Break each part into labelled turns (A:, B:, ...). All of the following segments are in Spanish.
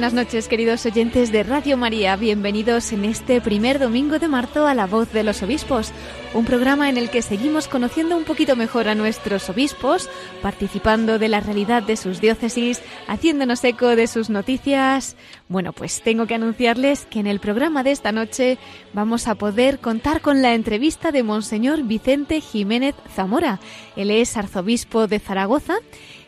A: Buenas noches, queridos oyentes de Radio María. Bienvenidos en este primer domingo de marzo a La Voz de los Obispos, un programa en el que seguimos conociendo un poquito mejor a nuestros obispos, participando de la realidad de sus diócesis, haciéndonos eco de sus noticias. Bueno, pues tengo que anunciarles que en el programa de esta noche vamos a poder contar con la entrevista de Monseñor Vicente Jiménez Zamora. Él es arzobispo de Zaragoza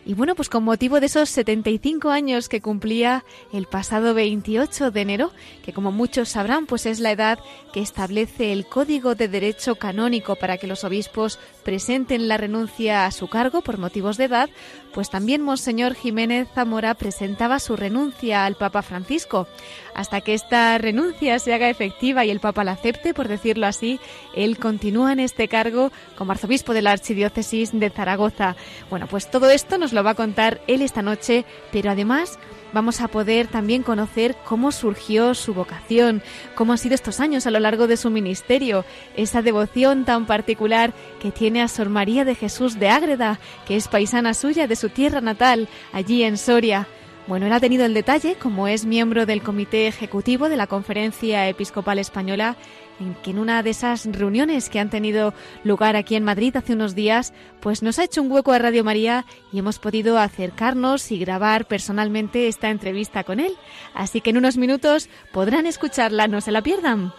A: y bueno, pues con motivo de esos 75 años que cumplía el pasado 28 de enero, que como muchos sabrán, pues es la edad que establece el Código de Derecho Canónico para que los obispos presenten la renuncia a su cargo por motivos de edad, pues también Monseñor Jiménez Zamora presentaba su renuncia al Papa Francisco. Hasta que esta renuncia se haga efectiva y el Papa la acepte, por decirlo así, él continúa en este cargo como arzobispo de la Archidiócesis de Zaragoza. Bueno, pues todo esto nos lo va a contar él esta noche, pero además vamos a poder también conocer cómo surgió su vocación, cómo han sido estos años a lo largo de su ministerio, esa devoción tan particular que tiene a Sor María de Jesús de Ágreda, que es paisana suya de su tierra natal, allí en Soria. Bueno, él ha tenido el detalle, como es miembro del Comité Ejecutivo de la Conferencia Episcopal Española, en que en una de esas reuniones que han tenido lugar aquí en Madrid hace unos días, pues nos ha hecho un hueco a Radio María y hemos podido acercarnos y grabar personalmente esta entrevista con él. Así que en unos minutos podrán escucharla, no se la pierdan.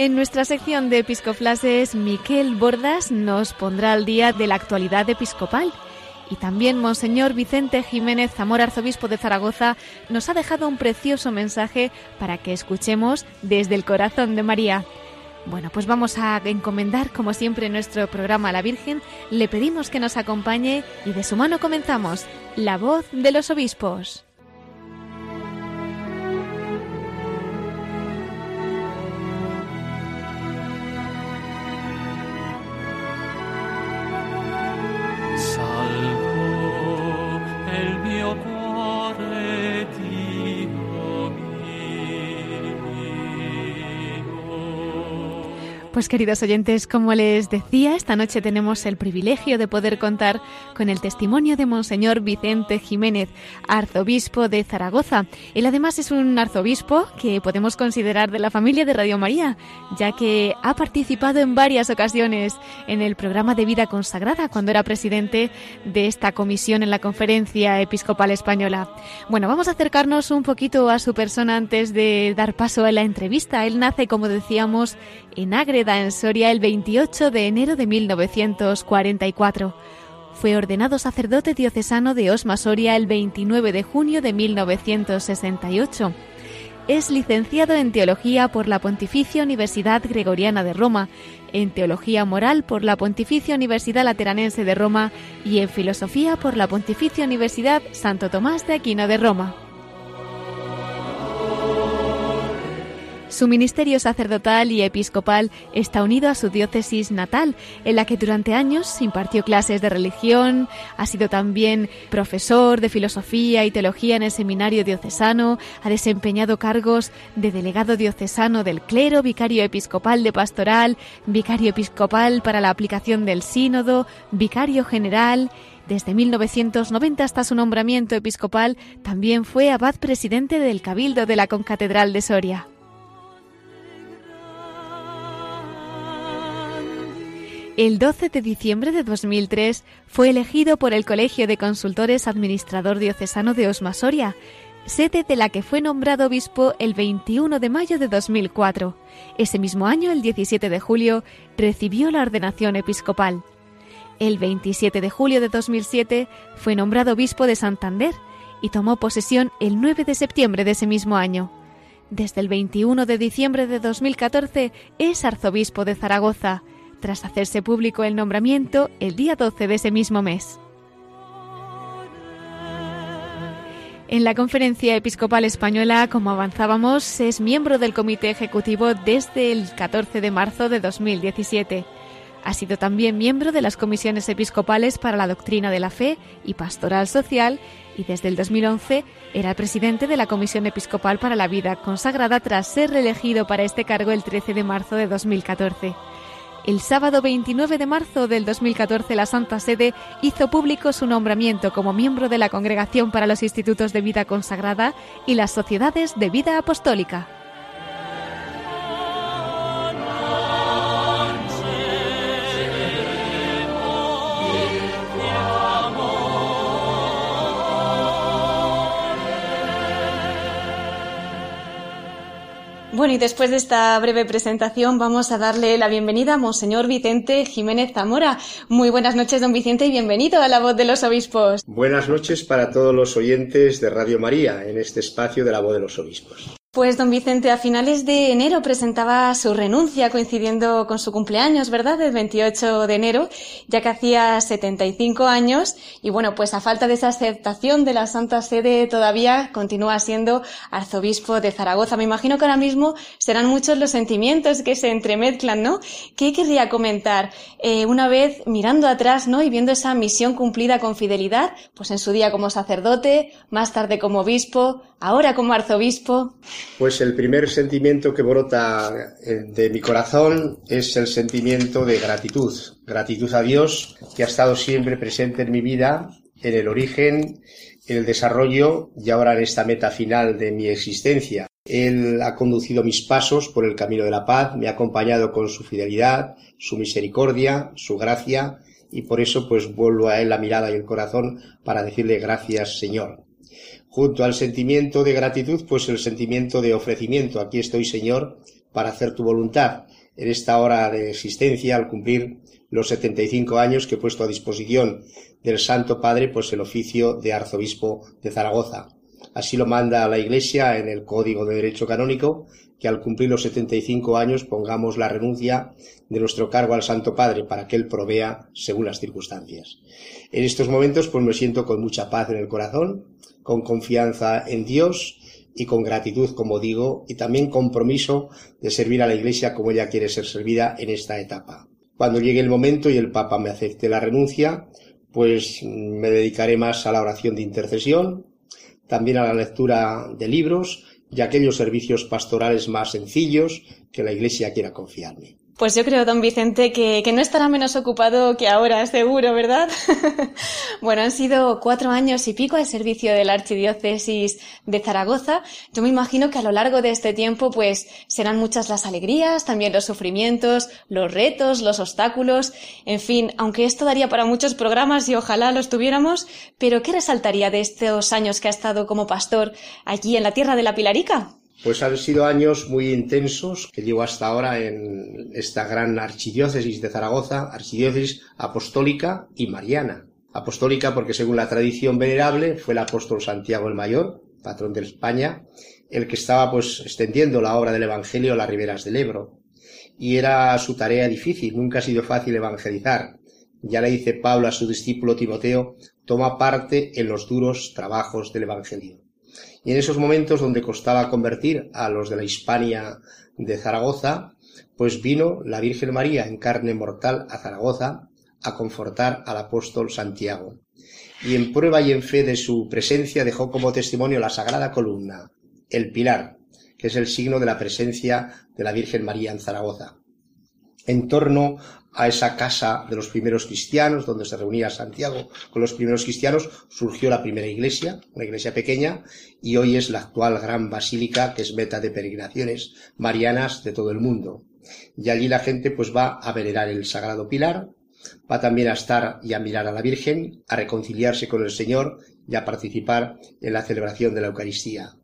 A: En nuestra sección de episcoflases, Miquel Bordas nos pondrá al día de la actualidad episcopal. Y también Monseñor Vicente Jiménez Zamora, arzobispo de Zaragoza, nos ha dejado un precioso mensaje para que escuchemos desde el corazón de María. Bueno, pues vamos a encomendar, como siempre, nuestro programa a la Virgen. Le pedimos que nos acompañe y de su mano comenzamos La voz de los obispos. Pues queridos oyentes, como les decía, esta noche tenemos el privilegio de poder contar con el testimonio de Monseñor Vicente Jiménez, arzobispo de Zaragoza. Él además es un arzobispo que podemos considerar de la familia de Radio María, ya que ha participado en varias ocasiones en el programa de vida consagrada cuando era presidente de esta comisión en la Conferencia Episcopal Española. Bueno, vamos a acercarnos un poquito a su persona antes de dar paso a la entrevista. Él nace, como decíamos, en Ágreda, en Soria, el 28 de enero de 1944. Fue ordenado sacerdote diocesano de Osma Soria el 29 de junio de 1968. Es licenciado en Teología por la Pontificia Universidad Gregoriana de Roma, en Teología Moral por la Pontificia Universidad Lateranense de Roma y en Filosofía por la Pontificia Universidad Santo Tomás de Aquino de Roma. Su ministerio sacerdotal y episcopal está unido a su diócesis natal, en la que durante años impartió clases de religión, ha sido también profesor de filosofía y teología en el seminario diocesano, ha desempeñado cargos de delegado diocesano del clero, vicario episcopal de pastoral, vicario episcopal para la aplicación del sínodo, vicario general desde 1990 hasta su nombramiento episcopal, también fue abad presidente del Cabildo de la Concatedral de Soria. El 12 de diciembre de 2003 fue elegido por el Colegio de Consultores Administrador Diocesano de Osma Soria, sede de la que fue nombrado obispo el 21 de mayo de 2004. Ese mismo año, el 17 de julio, recibió la ordenación episcopal. El 27 de julio de 2007 fue nombrado obispo de Santander y tomó posesión el 9 de septiembre de ese mismo año. Desde el 21 de diciembre de 2014 es arzobispo de Zaragoza, tras hacerse público el nombramiento el día 12 de ese mismo mes. En la Conferencia Episcopal Española, como avanzábamos, es miembro del Comité Ejecutivo desde el 14 de marzo de 2017. Ha sido también miembro de las comisiones episcopales para la doctrina de la fe y pastoral social y desde el 2011 era presidente de la Comisión Episcopal para la Vida consagrada tras ser reelegido para este cargo el 13 de marzo de 2014. El sábado 29 de marzo del 2014 la Santa Sede hizo público su nombramiento como miembro de la Congregación para los Institutos de Vida Consagrada y las Sociedades de Vida Apostólica. Bueno, y después de esta breve presentación vamos a darle la bienvenida a Monseñor Vicente Jiménez Zamora. Muy buenas noches, don Vicente, y bienvenido a la voz de los obispos.
B: Buenas noches para todos los oyentes de Radio María en este espacio de la voz de los obispos.
A: Pues don Vicente, a finales de enero presentaba su renuncia coincidiendo con su cumpleaños, ¿verdad? El 28 de enero, ya que hacía 75 años y bueno, pues a falta de esa aceptación de la Santa Sede todavía continúa siendo arzobispo de Zaragoza. Me imagino que ahora mismo serán muchos los sentimientos que se entremezclan, ¿no? ¿Qué querría comentar? Eh, una vez mirando atrás, ¿no? Y viendo esa misión cumplida con fidelidad, pues en su día como sacerdote, más tarde como obispo, ahora como arzobispo.
B: Pues el primer sentimiento que brota eh, de mi corazón es el sentimiento de gratitud. Gratitud a Dios que ha estado siempre presente en mi vida, en el origen, en el desarrollo y ahora en esta meta final de mi existencia. Él ha conducido mis pasos por el camino de la paz, me ha acompañado con su fidelidad, su misericordia, su gracia y por eso pues vuelvo a él la mirada y el corazón para decirle gracias Señor. Junto al sentimiento de gratitud, pues el sentimiento de ofrecimiento. Aquí estoy, Señor, para hacer tu voluntad. En esta hora de existencia, al cumplir los 75 años que he puesto a disposición del Santo Padre, pues el oficio de arzobispo de Zaragoza. Así lo manda la Iglesia en el Código de Derecho Canónico, que al cumplir los 75 años pongamos la renuncia de nuestro cargo al Santo Padre para que Él provea según las circunstancias. En estos momentos pues me siento con mucha paz en el corazón, con confianza en Dios y con gratitud, como digo, y también compromiso de servir a la Iglesia como ella quiere ser servida en esta etapa. Cuando llegue el momento y el Papa me acepte la renuncia, pues me dedicaré más a la oración de intercesión, también a la lectura de libros y a aquellos servicios pastorales más sencillos que la Iglesia quiera confiarme.
A: Pues yo creo, don Vicente, que, no estará menos ocupado que ahora, seguro, ¿verdad? bueno, han sido cuatro años y pico al servicio de la Archidiócesis de Zaragoza. Yo me imagino que a lo largo de este tiempo, pues, serán muchas las alegrías, también los sufrimientos, los retos, los obstáculos. En fin, aunque esto daría para muchos programas y ojalá los tuviéramos, pero ¿qué resaltaría de estos años que ha estado como pastor allí en la tierra de la Pilarica?
B: Pues han sido años muy intensos que llevo hasta ahora en esta gran archidiócesis de Zaragoza, archidiócesis apostólica y mariana. Apostólica porque según la tradición venerable fue el apóstol Santiago el Mayor, patrón de España, el que estaba pues extendiendo la obra del Evangelio a las riberas del Ebro. Y era su tarea difícil, nunca ha sido fácil evangelizar. Ya le dice Pablo a su discípulo Timoteo, toma parte en los duros trabajos del Evangelio. Y en esos momentos donde costaba convertir a los de la Hispania de Zaragoza, pues vino la Virgen María en carne mortal a Zaragoza a confortar al apóstol Santiago. Y en prueba y en fe de su presencia dejó como testimonio la sagrada columna, el pilar, que es el signo de la presencia de la Virgen María en Zaragoza. En torno a esa casa de los primeros cristianos, donde se reunía Santiago con los primeros cristianos, surgió la primera iglesia, una iglesia pequeña, y hoy es la actual gran basílica que es meta de peregrinaciones marianas de todo el mundo. Y allí la gente pues va a venerar el Sagrado Pilar, va también a estar y a mirar a la Virgen, a reconciliarse con el Señor y a participar en la celebración de la Eucaristía.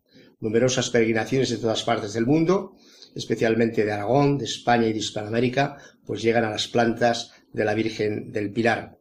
B: Numerosas peregrinaciones de todas partes del mundo especialmente de Aragón, de España y de Hispanoamérica, pues llegan a las plantas de la Virgen del Pilar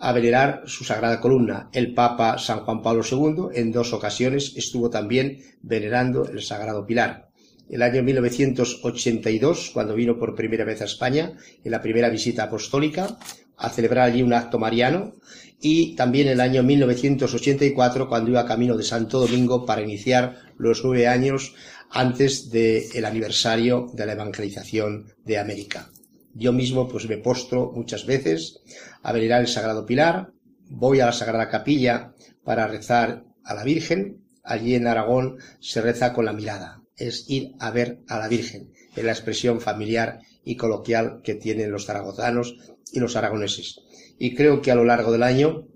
B: a venerar su sagrada columna. El Papa San Juan Pablo II en dos ocasiones estuvo también venerando el sagrado pilar. El año 1982, cuando vino por primera vez a España, en la primera visita apostólica, a celebrar allí un acto mariano y también el año 1984 cuando iba camino de Santo Domingo para iniciar los nueve años antes del aniversario de la evangelización de América. Yo mismo pues me postro muchas veces a venerar el Sagrado Pilar, voy a la Sagrada Capilla para rezar a la Virgen, allí en Aragón se reza con la mirada, es ir a ver a la Virgen, en la expresión familiar y coloquial que tienen los zaragozanos y los aragoneses. Y creo que a lo largo del año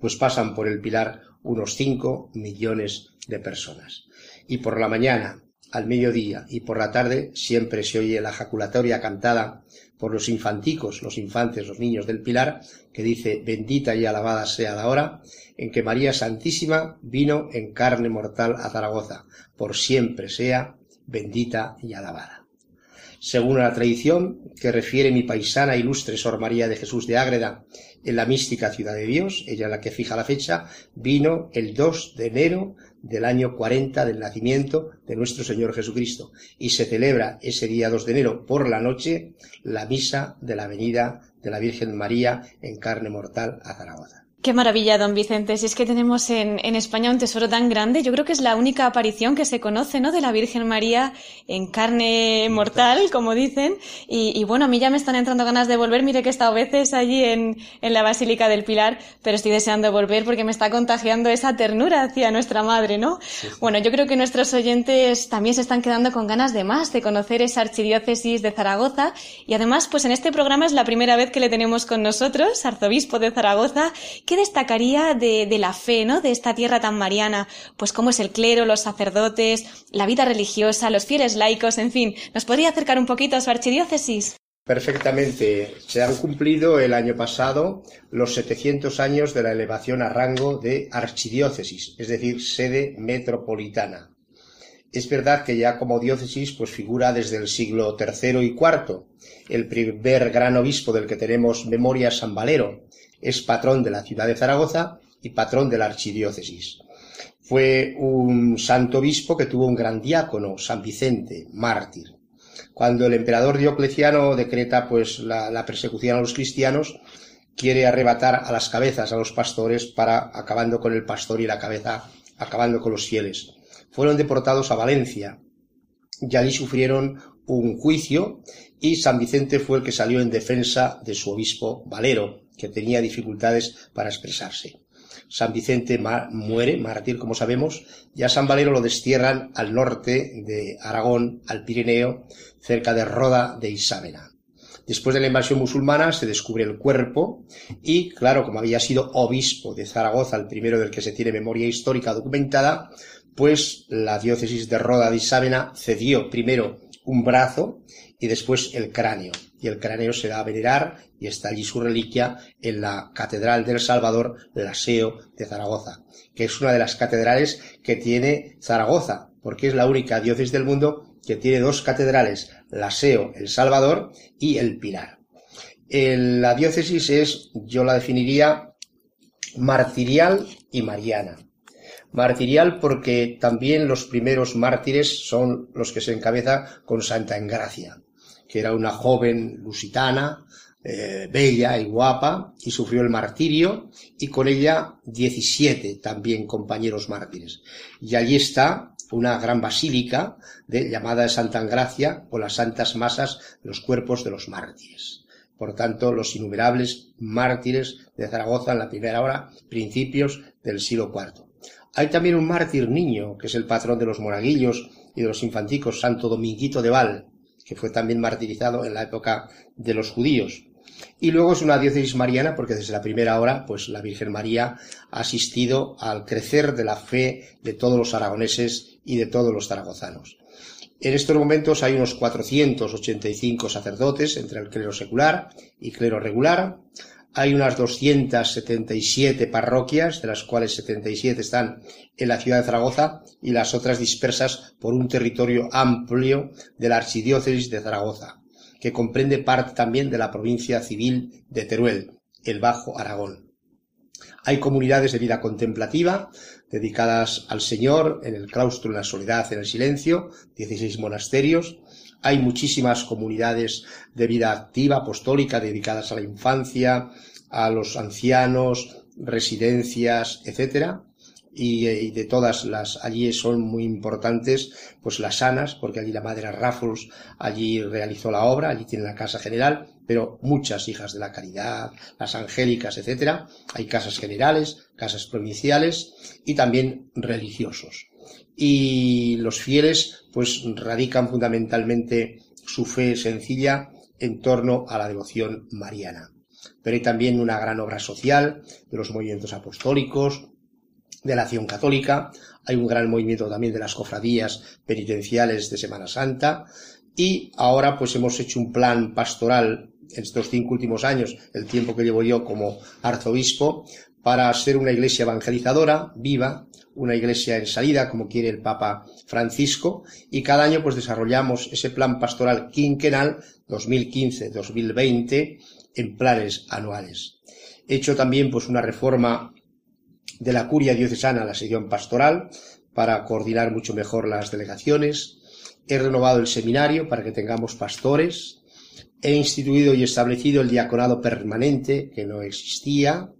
B: pues pasan por el Pilar unos 5 millones de personas. Y por la mañana, al mediodía y por la tarde siempre se oye la jaculatoria cantada por los infanticos, los infantes, los niños del Pilar, que dice bendita y alabada sea la hora en que María Santísima vino en carne mortal a Zaragoza, por siempre sea bendita y alabada. Según la tradición que refiere mi paisana ilustre Sor María de Jesús de Ágreda en la mística ciudad de Dios, ella la que fija la fecha, vino el 2 de enero del año 40 del nacimiento de nuestro Señor Jesucristo y se celebra ese día 2 de enero por la noche la misa de la venida de la Virgen María en carne mortal a Zaragoza.
C: Qué maravilla, don Vicente. Si es que tenemos en, en, España un tesoro tan grande, yo creo que es la única aparición que se conoce, ¿no? De la Virgen María en carne mortal, como dicen. Y, y bueno, a mí ya me están entrando ganas de volver. Mire que he estado veces allí en, en la Basílica del Pilar, pero estoy deseando volver porque me está contagiando esa ternura hacia nuestra madre, ¿no? Sí, sí. Bueno, yo creo que nuestros oyentes también se están quedando con ganas de más, de conocer esa archidiócesis de Zaragoza. Y además, pues en este programa es la primera vez que le tenemos con nosotros, arzobispo de Zaragoza ¿Qué destacaría de, la fe, ¿no? De esta tierra tan mariana, pues cómo es el clero, los sacerdotes, la vida religiosa, los fieles laicos, en fin. ¿Nos podría acercar un poquito a su archidiócesis?
B: Perfectamente. Se han cumplido el año pasado los 700 años de la elevación a rango de archidiócesis, es decir, sede metropolitana. Es verdad que ya como diócesis pues figura desde el siglo III y IV. El primer gran obispo del que tenemos memoria San Valero, es patrón de la ciudad de Zaragoza y patrón de la archidiócesis. Fue un santo obispo que tuvo un gran diácono, San Vicente, mártir. Cuando el emperador Diocleciano decreta pues la, la persecución a los cristianos, quiere arrebatar a las cabezas a los pastores para acabando con el pastor y la cabeza acabando con los fieles. Fueron deportados a Valencia y allí sufrieron un juicio y San Vicente fue el que salió en defensa de su obispo Valero, que tenía dificultades para expresarse. San Vicente muere, mártir como sabemos, y a San Valero lo destierran al norte de Aragón, al Pirineo, cerca de Roda de Isábena. Después de la invasión musulmana se descubre el cuerpo y, claro, como había sido obispo de Zaragoza, el primero del que se tiene memoria histórica documentada, pues la diócesis de Roda de Isábena cedió primero un brazo y después el cráneo. Y el cráneo se da a venerar y está allí su reliquia en la Catedral del Salvador, la SEO de Zaragoza, que es una de las catedrales que tiene Zaragoza, porque es la única diócesis del mundo que tiene dos catedrales, la SEO, el Salvador y el Pilar. La diócesis es, yo la definiría, martirial y mariana. Martirial porque también los primeros mártires son los que se encabeza con Santa Engracia, que era una joven lusitana, eh, bella y guapa, y sufrió el martirio, y con ella 17 también compañeros mártires. Y allí está una gran basílica de, llamada de Santa Engracia, con las santas masas de los cuerpos de los mártires. Por tanto, los innumerables mártires de Zaragoza en la primera hora, principios del siglo IV. Hay también un mártir niño, que es el patrón de los monaguillos y de los infanticos, Santo Dominguito de Val, que fue también martirizado en la época de los judíos. Y luego es una diócesis mariana porque desde la primera hora, pues la Virgen María ha asistido al crecer de la fe de todos los aragoneses y de todos los zaragozanos. En estos momentos hay unos 485 sacerdotes entre el clero secular y clero regular. Hay unas 277 parroquias, de las cuales 77 están en la ciudad de Zaragoza y las otras dispersas por un territorio amplio de la archidiócesis de Zaragoza, que comprende parte también de la provincia civil de Teruel, el Bajo Aragón. Hay comunidades de vida contemplativa dedicadas al Señor en el claustro, en la soledad, en el silencio, 16 monasterios. Hay muchísimas comunidades de vida activa apostólica dedicadas a la infancia, a los ancianos, residencias, etcétera. Eh, y, de todas las allí son muy importantes pues las sanas porque allí la madre Raffles allí realizó la obra allí tiene la casa general pero muchas hijas de la caridad las angélicas etcétera hay casas generales casas provinciales y también religiosos y los fieles pues radican fundamentalmente su fe sencilla en torno a la devoción mariana. Pero hay también una gran obra social de los movimientos apostólicos de la acción católica, hay un gran movimiento también de las cofradías penitenciales de Semana Santa y ahora pues hemos hecho un plan pastoral en estos cinco últimos años, el tiempo que llevo yo como arzobispo, para ser una iglesia evangelizadora, viva, una iglesia en salida, como quiere el Papa Francisco, y cada año pues desarrollamos ese plan pastoral quinquenal 2015-2020 en planes anuales. He hecho también pues una reforma de la curia diocesana la sección pastoral para coordinar mucho mejor las delegaciones. He renovado el seminario para que tengamos pastores. He instituido y establecido el diaconado permanente que no existía.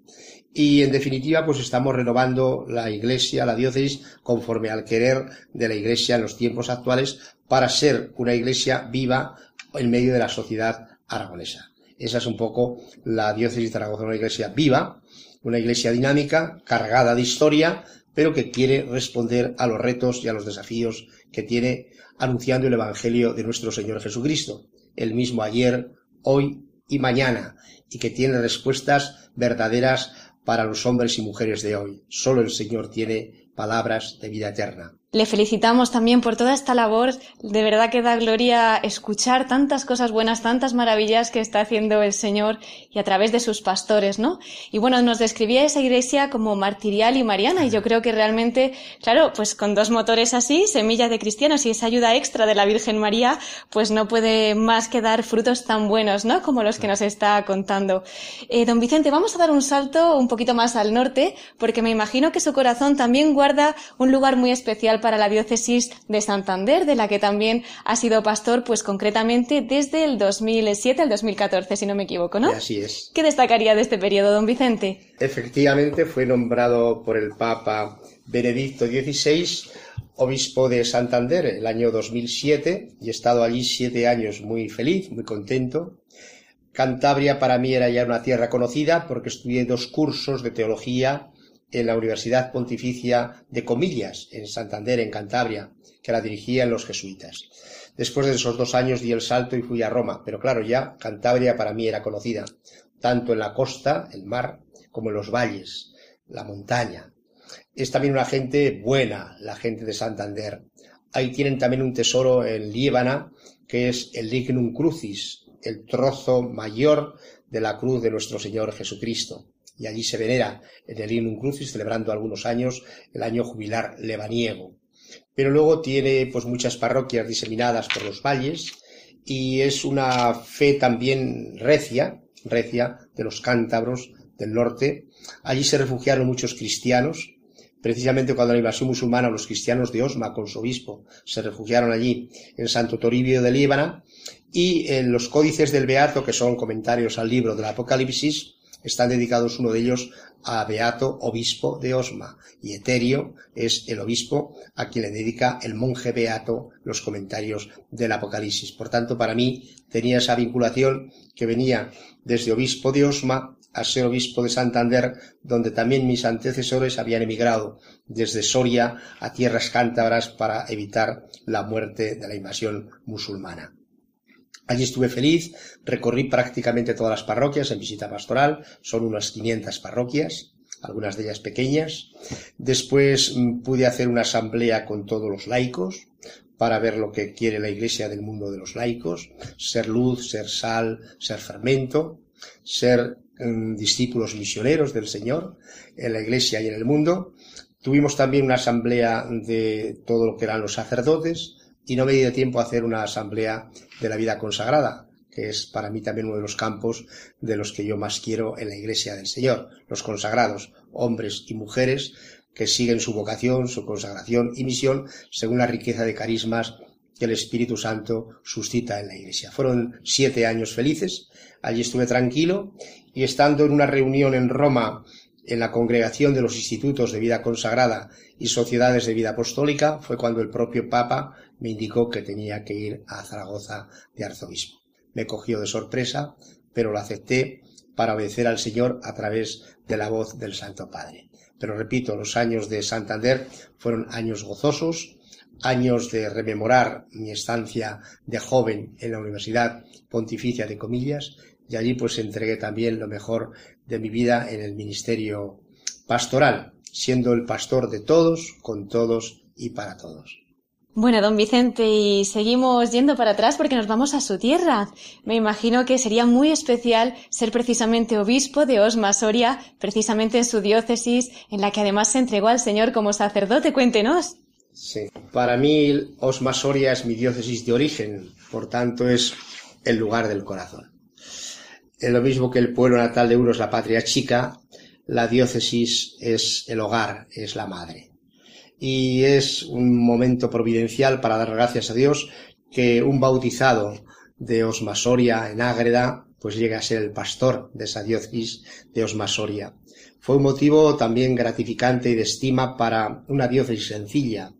B: Y en definitiva, pues estamos renovando la iglesia, la diócesis, conforme al querer de la iglesia en los tiempos actuales para ser una iglesia viva en medio de la sociedad aragonesa. Esa es un poco la diócesis de Zaragoza, una iglesia viva, una iglesia dinámica, cargada de historia, pero que quiere responder a los retos y a los desafíos que tiene anunciando el Evangelio de nuestro Señor Jesucristo, el mismo ayer, hoy y mañana, y que tiene respuestas verdaderas para los hombres y mujeres de hoy. Solo el Señor tiene palabras de vida eterna.
C: Le felicitamos también por toda esta labor. De verdad que da gloria escuchar tantas cosas buenas, tantas maravillas que está haciendo el Señor y a través de sus pastores, ¿no? Y bueno, nos describía esa iglesia como martirial y mariana y yo creo que realmente, claro, pues con dos motores así, semilla de cristianos y esa ayuda extra de la Virgen María, pues no puede más que dar frutos tan buenos, ¿no? Como los que nos está contando. Eh, don Vicente, vamos a dar un salto un poquito más al norte porque me imagino que su corazón también guarda un lugar muy especial para la diócesis de Santander, de la que también ha sido pastor, pues concretamente desde el 2007 al 2014, si no me equivoco, ¿no?
B: Así es.
C: ¿Qué destacaría de este periodo, don Vicente?
B: Efectivamente, fue nombrado por el Papa Benedicto XVI obispo de Santander el año 2007 y he estado allí siete años muy feliz, muy contento. Cantabria para mí era ya una tierra conocida porque estudié dos cursos de teología en la Universidad Pontificia de Comillas, en Santander, en Cantabria, que la dirigían los jesuitas. Después de esos dos años di el salto y fui a Roma, pero claro, ya Cantabria para mí era conocida, tanto en la costa, el mar, como en los valles, la montaña. Es también una gente buena, la gente de Santander. Ahí tienen también un tesoro en Líbana, que es el Lignum Crucis, el trozo mayor de la cruz de nuestro Señor Jesucristo y allí se venera en el Inum Crucis, celebrando algunos años el año jubilar lebaniego. Pero luego tiene pues muchas parroquias diseminadas por los valles y es una fe también recia, recia de los cántabros del norte. Allí se refugiaron muchos cristianos, precisamente cuando la invasión musulmana, los cristianos de Osma con su obispo se refugiaron allí en Santo Toribio de Líbana y en los códices del Beato, que son comentarios al libro del Apocalipsis, están dedicados uno de ellos a Beato, obispo de Osma, y Eterio es el obispo a quien le dedica el monje Beato los comentarios del Apocalipsis. Por tanto, para mí tenía esa vinculación que venía desde obispo de Osma a ser obispo de Santander, donde también mis antecesores habían emigrado desde Soria a tierras cántabras para evitar la muerte de la invasión musulmana. Allí estuve feliz, recorrí prácticamente todas las parroquias en visita pastoral, son unas 500 parroquias, algunas de ellas pequeñas. Después mm, pude hacer una asamblea con todos los laicos para ver lo que quiere la Iglesia del mundo de los laicos, ser luz, ser sal, ser fermento, ser mm, discípulos misioneros del Señor en la Iglesia y en el mundo. Tuvimos también una asamblea de todo lo que eran los sacerdotes, y no me di tiempo a hacer una asamblea de la vida consagrada, que es para mí también uno de los campos de los que yo más quiero en la Iglesia del Señor, los consagrados, hombres y mujeres que siguen su vocación, su consagración y misión según la riqueza de carismas que el Espíritu Santo suscita en la Iglesia. Fueron siete años felices, allí estuve tranquilo y estando en una reunión en Roma en la congregación de los institutos de vida consagrada y sociedades de vida apostólica fue cuando el propio Papa me indicó que tenía que ir a Zaragoza de arzobispo. Me cogió de sorpresa, pero lo acepté para obedecer al Señor a través de la voz del Santo Padre. Pero repito, los años de Santander fueron años gozosos, años de rememorar mi estancia de joven en la Universidad Pontificia de Comillas y allí pues entregué también lo mejor de mi vida en el ministerio pastoral, siendo el pastor de todos, con todos y para todos.
C: Bueno, don Vicente, y seguimos yendo para atrás porque nos vamos a su tierra. Me imagino que sería muy especial ser precisamente obispo de Osma Soria, precisamente en su diócesis, en la que además se entregó al Señor como sacerdote. Cuéntenos.
B: Sí, para mí Osma Soria es mi diócesis de origen, por tanto es el lugar del corazón. Lo mismo que el pueblo natal de uno es la patria chica, la diócesis es el hogar, es la madre y es un momento providencial para dar gracias a Dios que un bautizado de Osmasoria en Ágreda pues llegue a ser el pastor de esa diócesis de Osmasoria. Fue un motivo también gratificante y de estima para una diócesis sencilla,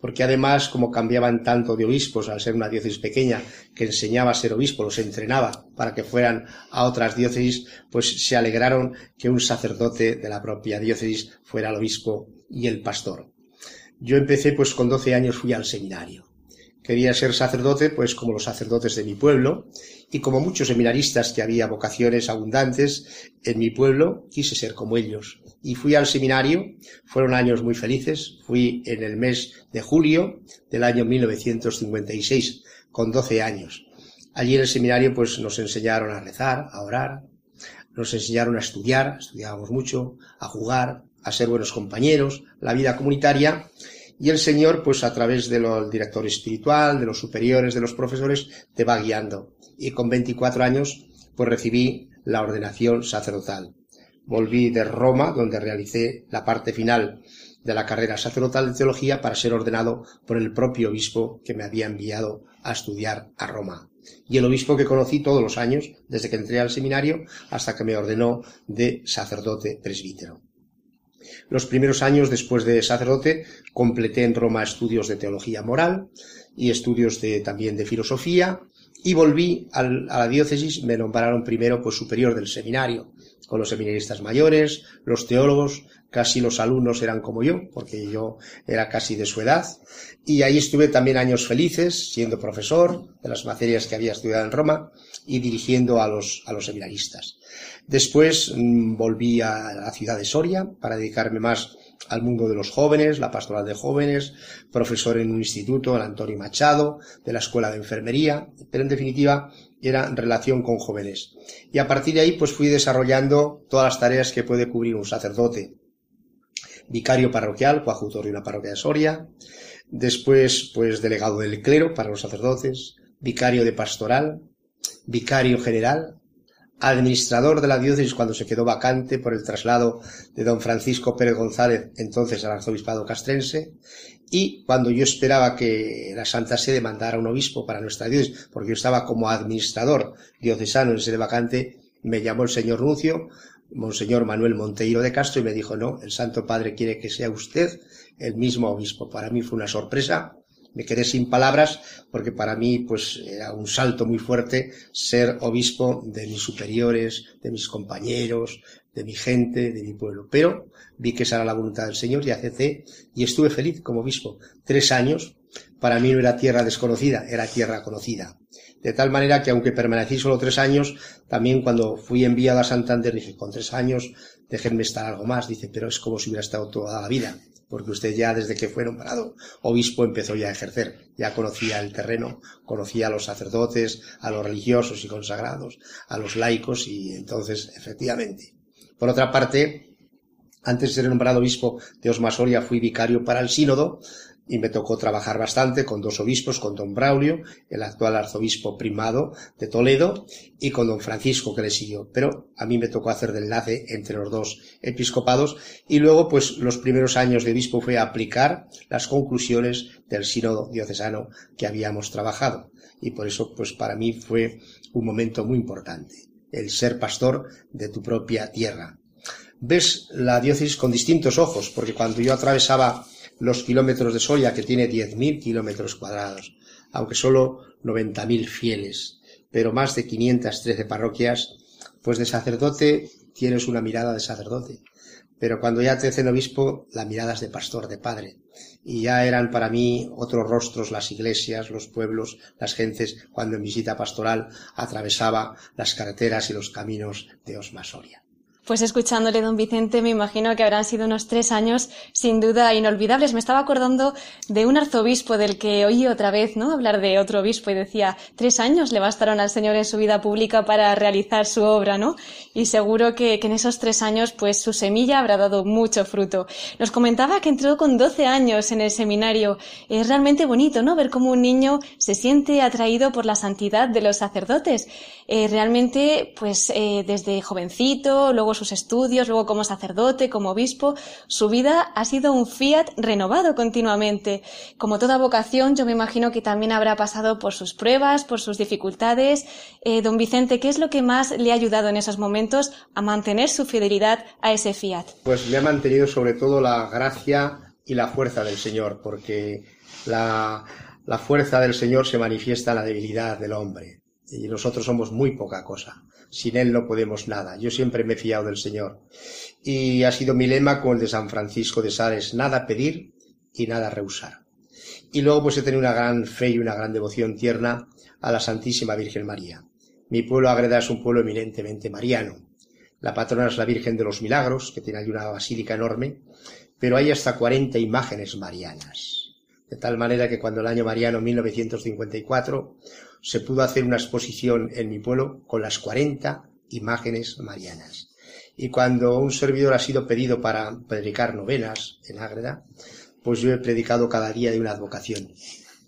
B: porque además, como cambiaban tanto de obispos al ser una diócesis pequeña que enseñaba a ser obispo, los entrenaba para que fueran a otras diócesis, pues se alegraron que un sacerdote de la propia diócesis fuera el obispo y el pastor. Yo empecé pues con 12 años fui al seminario. Quería ser sacerdote pues como los sacerdotes de mi pueblo y como muchos seminaristas que había vocaciones abundantes en mi pueblo, quise ser como ellos. Y fui al seminario, fueron años muy felices, fui en el mes de julio del año 1956, con 12 años. Allí en el seminario pues nos enseñaron a rezar, a orar, nos enseñaron a estudiar, estudiábamos mucho, a jugar, a ser buenos compañeros, la vida comunitaria, y el Señor, pues a través del director espiritual, de los superiores, de los profesores, te va guiando. Y con 24 años, pues recibí la ordenación sacerdotal. Volví de Roma, donde realicé la parte final de la carrera sacerdotal de teología para ser ordenado por el propio obispo que me había enviado a estudiar a Roma. Y el obispo que conocí todos los años, desde que entré al seminario hasta que me ordenó de sacerdote presbítero. Los primeros años después de sacerdote completé en Roma estudios de teología moral y estudios de, también de filosofía y volví a la diócesis, me nombraron primero pues superior del seminario, con los seminaristas mayores, los teólogos, casi los alumnos eran como yo, porque yo era casi de su edad, y ahí estuve también años felices, siendo profesor de las materias que había estudiado en Roma y dirigiendo a los, a los seminaristas. Después mm, volví a la ciudad de Soria para dedicarme más al mundo de los jóvenes, la pastoral de jóvenes, profesor en un instituto, el Antonio Machado, de la Escuela de Enfermería, pero en definitiva era relación con jóvenes. Y a partir de ahí pues fui desarrollando todas las tareas que puede cubrir un sacerdote. Vicario parroquial, coadjutor de una parroquia de Soria, después pues delegado del clero para los sacerdotes, vicario de pastoral, vicario general, administrador de la diócesis cuando se quedó vacante por el traslado de don Francisco Pérez González, entonces al arzobispado castrense, y cuando yo esperaba que la Santa Sede mandara un obispo para nuestra diócesis, porque yo estaba como administrador diocesano en sede vacante, me llamó el señor Nuncio, Monseñor Manuel Monteiro de Castro, y me dijo, no, el Santo Padre quiere que sea usted el mismo obispo. Para mí fue una sorpresa, me quedé sin palabras porque para mí pues era un salto muy fuerte ser obispo de mis superiores, de mis compañeros, de mi gente, de mi pueblo. Pero vi que esa era la voluntad del Señor y acepté y estuve feliz como obispo. Tres años, para mí no era tierra desconocida, era tierra conocida. De tal manera que aunque permanecí solo tres años, también cuando fui enviado a Santander dije, con tres años, déjenme estar algo más. Dice, pero es como si hubiera estado toda la vida porque usted ya desde que fue nombrado obispo empezó ya a ejercer, ya conocía el terreno, conocía a los sacerdotes, a los religiosos y consagrados, a los laicos y entonces, efectivamente. Por otra parte, antes de ser nombrado obispo de Osmasoria fui vicario para el sínodo y me tocó trabajar bastante con dos obispos, con don Braulio, el actual arzobispo primado de Toledo, y con don Francisco que le siguió. Pero a mí me tocó hacer de enlace entre los dos episcopados y luego pues los primeros años de obispo fue aplicar las conclusiones del sínodo diocesano que habíamos trabajado. Y por eso pues para mí fue un momento muy importante, el ser pastor de tu propia tierra. Ves la diócesis con distintos ojos, porque cuando yo atravesaba los kilómetros de Soria, que tiene 10.000 kilómetros cuadrados, aunque solo 90.000 fieles, pero más de 513 parroquias, pues de sacerdote tienes una mirada de sacerdote. Pero cuando ya te hacen obispo, la mirada es de pastor, de padre. Y ya eran para mí otros rostros las iglesias, los pueblos, las gentes, cuando en visita pastoral atravesaba las carreteras y los caminos de Osma Soria.
A: Pues escuchándole, don Vicente, me imagino que habrán sido unos tres años sin duda inolvidables. Me estaba acordando de un arzobispo del que oí otra vez, ¿no? Hablar de otro obispo y decía, tres años le bastaron al Señor en su vida pública para realizar su obra, ¿no? Y seguro que, en esos tres años, pues su semilla habrá dado mucho fruto. Nos comentaba que entró con doce años en el seminario. Es realmente bonito, ¿no? Ver cómo un niño se siente atraído por la santidad de los sacerdotes. Eh, realmente, pues eh, desde jovencito, luego sus estudios, luego como sacerdote, como obispo, su vida ha sido un fiat renovado continuamente. Como toda vocación, yo me imagino que también habrá pasado por sus pruebas, por sus dificultades. Eh, don Vicente, ¿qué es lo que más le ha ayudado en esos momentos a mantener su fidelidad a ese fiat?
B: Pues me ha mantenido sobre todo la gracia y la fuerza del Señor, porque la, la fuerza del Señor se manifiesta en la debilidad del hombre. Y nosotros somos muy poca cosa sin Él no podemos nada. Yo siempre me he fiado del Señor. Y ha sido mi lema con el de San Francisco de Sales, nada pedir y nada rehusar. Y luego pues he tenido una gran fe y una gran devoción tierna a la Santísima Virgen María. Mi pueblo Agreda es un pueblo eminentemente mariano. La patrona es la Virgen de los Milagros, que tiene allí una basílica enorme, pero hay hasta 40 imágenes marianas. De tal manera que cuando el año mariano 1954 se pudo hacer una exposición en mi pueblo con las 40 imágenes marianas. Y cuando un servidor ha sido pedido para predicar novenas en Ágreda, pues yo he predicado cada día de una advocación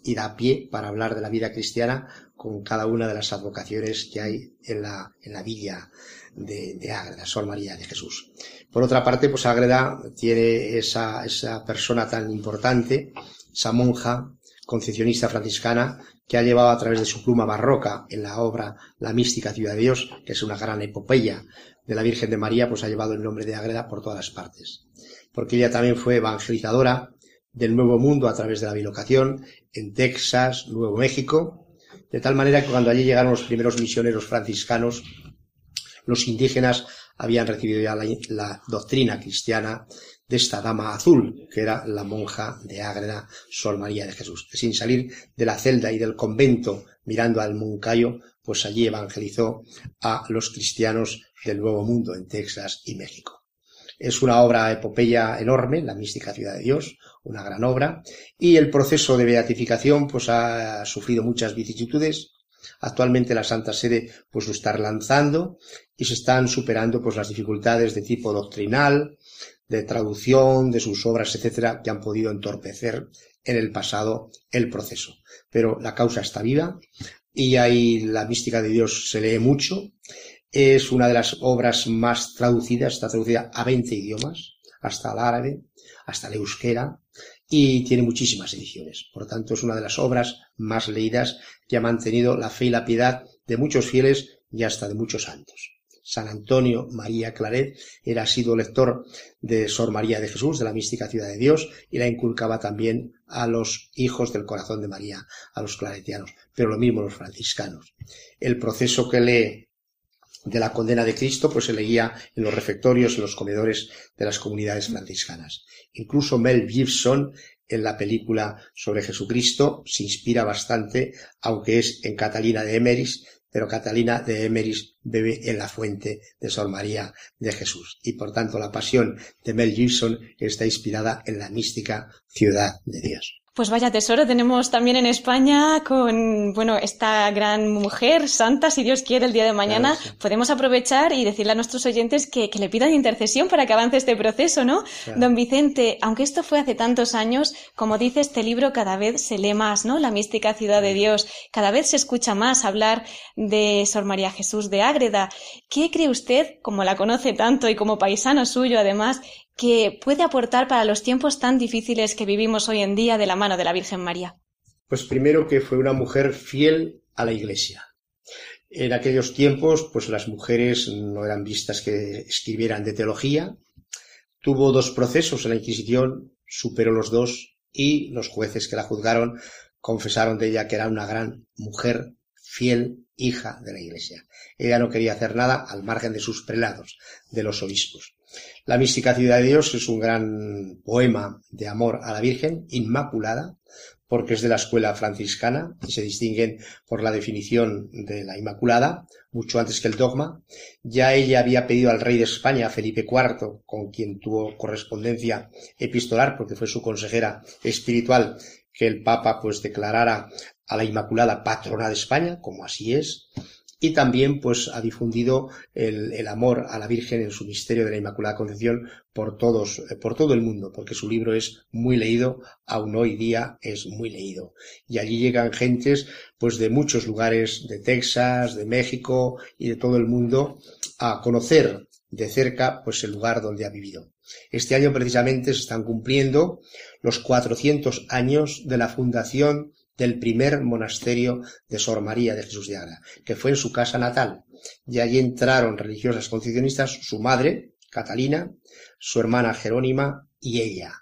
B: y da pie para hablar de la vida cristiana con cada una de las advocaciones que hay en la, en la villa de, de Ágreda, Sol María de Jesús. Por otra parte, pues Ágreda tiene esa, esa persona tan importante, esa monja concepcionista franciscana que ha llevado a través de su pluma barroca en la obra La mística ciudad de Dios, que es una gran epopeya de la Virgen de María, pues ha llevado el nombre de Agreda por todas partes. Porque ella también fue evangelizadora del Nuevo Mundo a través de la bilocación en Texas, Nuevo México, de tal manera que cuando allí llegaron los primeros misioneros franciscanos, los indígenas habían recibido ya la, doctrina cristiana de esta dama azul, que era la monja de Ágreda, Sol María de Jesús, sin salir de la celda y del convento mirando al Moncayo, pues allí evangelizó a los cristianos del Nuevo Mundo en Texas y México. Es una obra epopeya enorme, la mística ciudad de Dios, una gran obra, y el proceso de beatificación pues ha sufrido muchas vicisitudes. Actualmente la Santa Sede pues lo está lanzando y se están superando pues las dificultades de tipo doctrinal, de traducción de sus obras, etcétera, que han podido entorpecer en el pasado el proceso. Pero la causa está viva y ahí la mística de Dios se lee mucho. Es una de las obras más traducidas, está traducida a 20 idiomas, hasta el árabe, hasta el euskera, y tiene muchísimas ediciones. Por lo tanto, es una de las obras más leídas que ha mantenido la fe y la piedad de muchos fieles y hasta de muchos santos. San Antonio María Claret era sido lector de Sor María de Jesús, de la mística ciudad de Dios, y la inculcaba también a los hijos del corazón de María, a los claretianos, pero lo mismo los franciscanos. El proceso que lee de la condena de Cristo, pues se leía en los refectorios, en los comedores de las comunidades franciscanas. Incluso Mel Gibson, en la película sobre Jesucristo, se inspira bastante, aunque es en Catalina de Emeris, pero Catalina de Emeris bebe en la fuente de Sor María de Jesús. Y por tanto la pasión de Mel Gibson está inspirada en la mística ciudad de Dios.
A: Pues vaya tesoro tenemos también en España con, bueno, esta gran mujer santa, si Dios quiere, el día de mañana. Podemos aprovechar y decirle a nuestros oyentes que, le pidan intercesión para que avance este proceso, ¿no? Don Vicente, aunque esto fue hace tantos años, como dice este libro, cada vez se lee más, ¿no? La mística ciudad de Dios. Cada vez se escucha más hablar de Sor María Jesús de Ágreda. ¿Qué cree usted, como la conoce tanto y como paisano suyo además, que puede aportar para los tiempos tan difíciles que vivimos hoy en día de la mano de la Virgen María?
B: Pues primero que fue una mujer fiel a la Iglesia. En aquellos tiempos, pues las mujeres no eran vistas que escribieran de teología. Tuvo dos procesos en la Inquisición, superó los dos y los jueces que la juzgaron confesaron de ella que era una gran mujer fiel hija de la Iglesia. Ella no quería hacer nada al margen de sus prelados, de los obispos. La mística ciudad de Dios es un gran poema de amor a la Virgen Inmaculada, porque es de la escuela franciscana y se distinguen por la definición de la Inmaculada, mucho antes que el dogma. Ya ella había pedido al rey de España, Felipe IV, con quien tuvo correspondencia epistolar, porque fue su consejera espiritual, que el Papa pues declarara a la Inmaculada patrona de España, como así es, y también pues ha difundido el, amor a la Virgen en su misterio de la Inmaculada Concepción por todos, eh, por todo el mundo, porque su libro es muy leído, aún hoy día es muy leído. Y allí llegan gentes pues de muchos lugares, de Texas, de México y de todo el mundo, a conocer de cerca pues el lugar donde ha vivido. Este año precisamente se están cumpliendo los 400 años de la fundación del primer monasterio de Sor María de Jesús de Agra, que fue en su casa natal. Y allí entraron religiosas concepcionistas, su madre, Catalina, su hermana Jerónima y ella.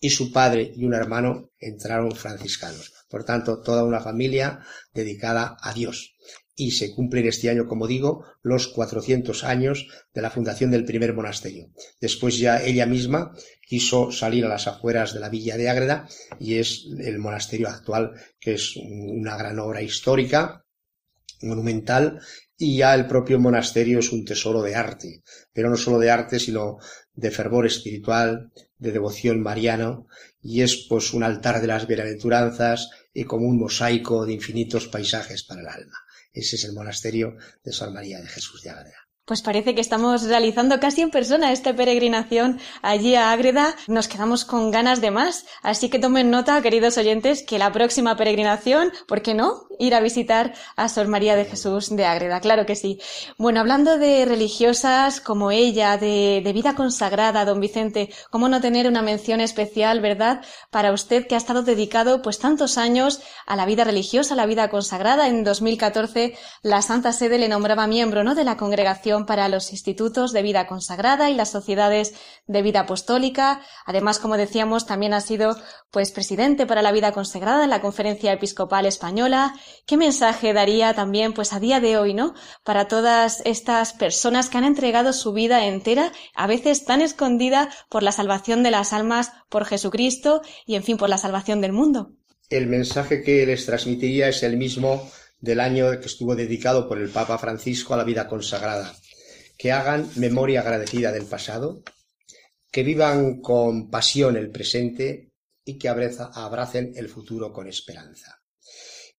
B: Y su padre y un hermano entraron franciscanos. Por tanto, toda una familia dedicada a Dios y se cumplen este año, como digo, los 400 años de la fundación del primer monasterio. Después ya ella misma quiso salir a las afueras de la villa de Ágreda y es el monasterio actual, que es una gran obra histórica, monumental, y ya el propio monasterio es un tesoro de arte, pero no solo de arte, sino de fervor espiritual, de devoción mariano, y es pues un altar de las bienaventuranzas y como un mosaico de infinitos paisajes para el alma. Ese es el monasterio de Sor María de Jesús de Ágreda.
A: Pues parece que estamos realizando casi en persona esta peregrinación allí a Ágreda. Nos quedamos con ganas de más. Así que tomen nota, queridos oyentes, que la próxima peregrinación, ¿por qué no? Ir a visitar a Sor María de Jesús de Ágreda. Claro que sí. Bueno, hablando de religiosas como ella, de, vida consagrada, don Vicente, ¿cómo no tener una mención especial, verdad? Para usted que ha estado dedicado pues tantos años a la vida religiosa, a la vida consagrada. En 2014 la Santa Sede le nombraba miembro, ¿no? De la congregación para los institutos de vida consagrada y las sociedades de vida apostólica. Además, como decíamos, también ha sido pues presidente para la vida consagrada en la Conferencia Episcopal Española. ¿Qué mensaje daría también pues a día de hoy, ¿no? Para todas estas personas que han entregado su vida entera, a veces tan escondida por la salvación de las almas por Jesucristo y en fin por la salvación del mundo.
B: El mensaje que les transmitiría es el mismo del año que estuvo dedicado por el Papa Francisco a la vida consagrada que hagan memoria agradecida del pasado, que vivan con pasión el presente y que abracen el futuro con esperanza.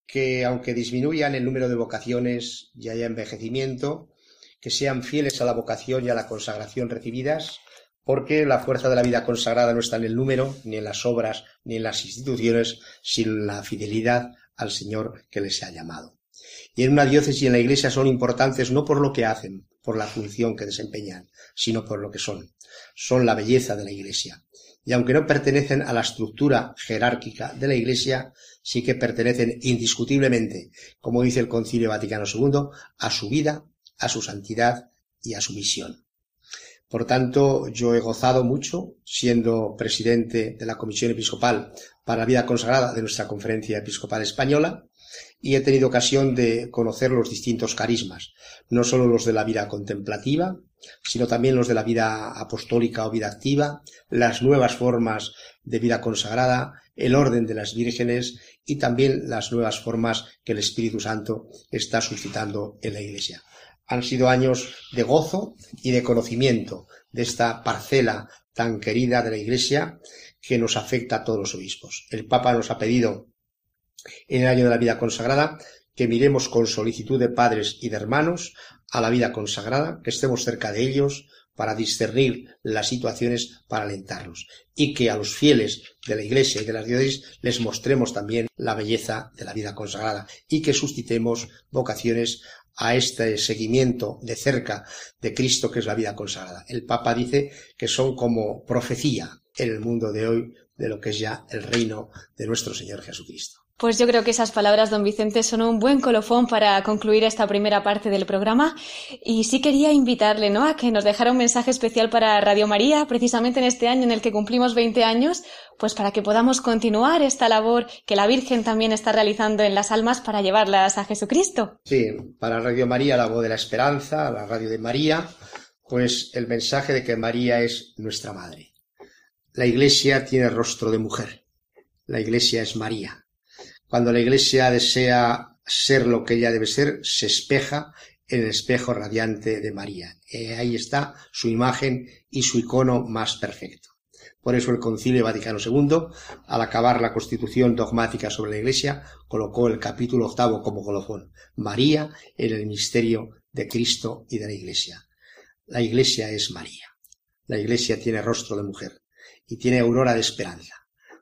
B: Que aunque disminuyan el número de vocaciones y haya envejecimiento, que sean fieles a la vocación y a la consagración recibidas, porque la fuerza de la vida consagrada no está en el número, ni en las obras, ni en las instituciones, sino en la fidelidad al Señor que les ha llamado. Y en una diócesis y en la Iglesia son importantes no por lo que hacen, por la función que desempeñan, sino por lo que son. Son la belleza de la Iglesia. Y aunque no pertenecen a la estructura jerárquica de la Iglesia, sí que pertenecen indiscutiblemente, como dice el Concilio Vaticano II, a su vida, a su santidad y a su misión. Por tanto, yo he gozado mucho siendo presidente de la Comisión Episcopal para la Vida Consagrada de nuestra Conferencia Episcopal Española y he tenido ocasión de conocer los distintos carismas, no solo los de la vida contemplativa, sino también los de la vida apostólica o vida activa, las nuevas formas de vida consagrada, el orden de las vírgenes y también las nuevas formas que el Espíritu Santo está suscitando en la Iglesia. Han sido años de gozo y de conocimiento de esta parcela tan querida de la Iglesia que nos afecta a todos los obispos. El Papa nos ha pedido en el año de la vida consagrada que miremos con solicitud de padres y de hermanos a la vida consagrada, que estemos cerca de ellos para discernir las situaciones, para alentarlos, y que a los fieles de la Iglesia y de las diócesis les mostremos también la belleza de la vida consagrada y que suscitemos vocaciones a este seguimiento de cerca de Cristo que es la vida consagrada. El Papa dice que son como profecía en el mundo de hoy de lo que es ya el reino de nuestro Señor Jesucristo.
C: Pues yo creo que esas palabras, don Vicente, son un buen colofón para concluir esta primera parte del programa. Y sí quería invitarle, ¿no?, a que nos dejara un mensaje especial para Radio María, precisamente en este año en el que cumplimos 20 años, pues para que podamos continuar esta labor que la Virgen también está realizando en las almas para llevarlas a Jesucristo.
B: Sí, para Radio María, la voz de la esperanza, la radio de María, pues el mensaje de que María es nuestra madre. La Iglesia tiene rostro de mujer. La Iglesia es María cuando la Iglesia desea ser lo que ella debe ser, se espeja en el espejo radiante de María. Eh, ahí está su imagen y su icono más perfecto. Por eso el Concilio Vaticano II, al acabar la constitución dogmática sobre la Iglesia, colocó el capítulo octavo como colofón, María en el misterio de Cristo y de la Iglesia. La Iglesia es María. La Iglesia tiene rostro de mujer y tiene aurora de esperanza,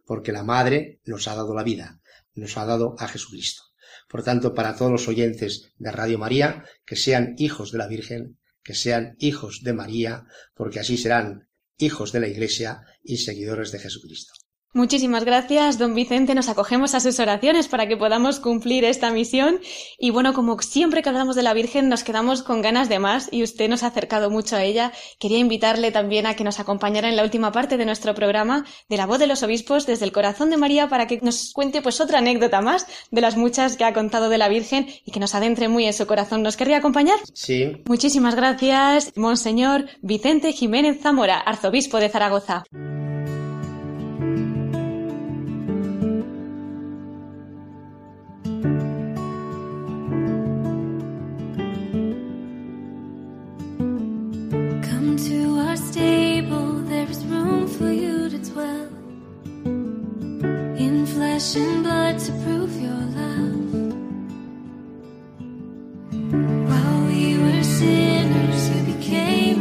B: porque la Madre nos ha dado la vida, nos ha dado a Jesucristo. Por tanto, para todos los oyentes de Radio María, que sean hijos de la Virgen, que sean hijos de María, porque así serán hijos de la Iglesia y seguidores de Jesucristo.
C: Muchísimas gracias, don Vicente. Nos acogemos a sus oraciones para que podamos cumplir esta misión. Y bueno, como siempre que hablamos de la Virgen, nos quedamos con ganas de más y usted nos ha acercado mucho a ella. Quería invitarle también a que nos acompañara en la última parte de nuestro programa de la voz de los obispos desde el corazón de María para que nos cuente pues otra anécdota más de las muchas que ha contado de la Virgen y que nos adentre muy en su corazón. ¿Nos querría acompañar?
B: Sí.
C: Muchísimas gracias, Monseñor Vicente Jiménez Zamora, arzobispo de Zaragoza. into our stable, there's room for you to dwell. In flesh and blood to prove your love. While we were sinners, you became.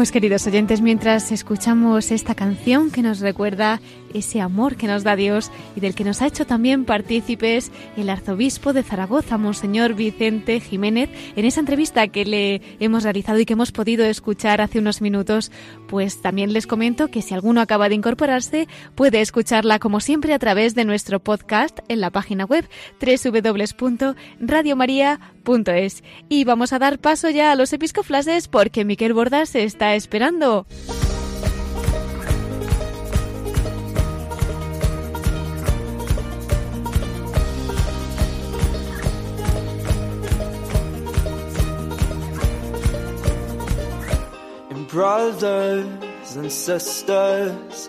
A: Pues queridos oyentes, mientras escuchamos esta canción que nos recuerda ese amor que nos da Dios y del que nos ha hecho también partícipes el arzobispo de Zaragoza, Monseñor Vicente Jiménez, en esa entrevista que le hemos realizado y que hemos podido escuchar hace unos minutos, pues también les comento que si alguno acaba de incorporarse, puede escucharla como siempre a través de nuestro podcast en la página web www.radiomaria.es. Y vamos a dar paso ya a los episcoflases porque Miquel Bordas está esperando.
D: brothers and sisters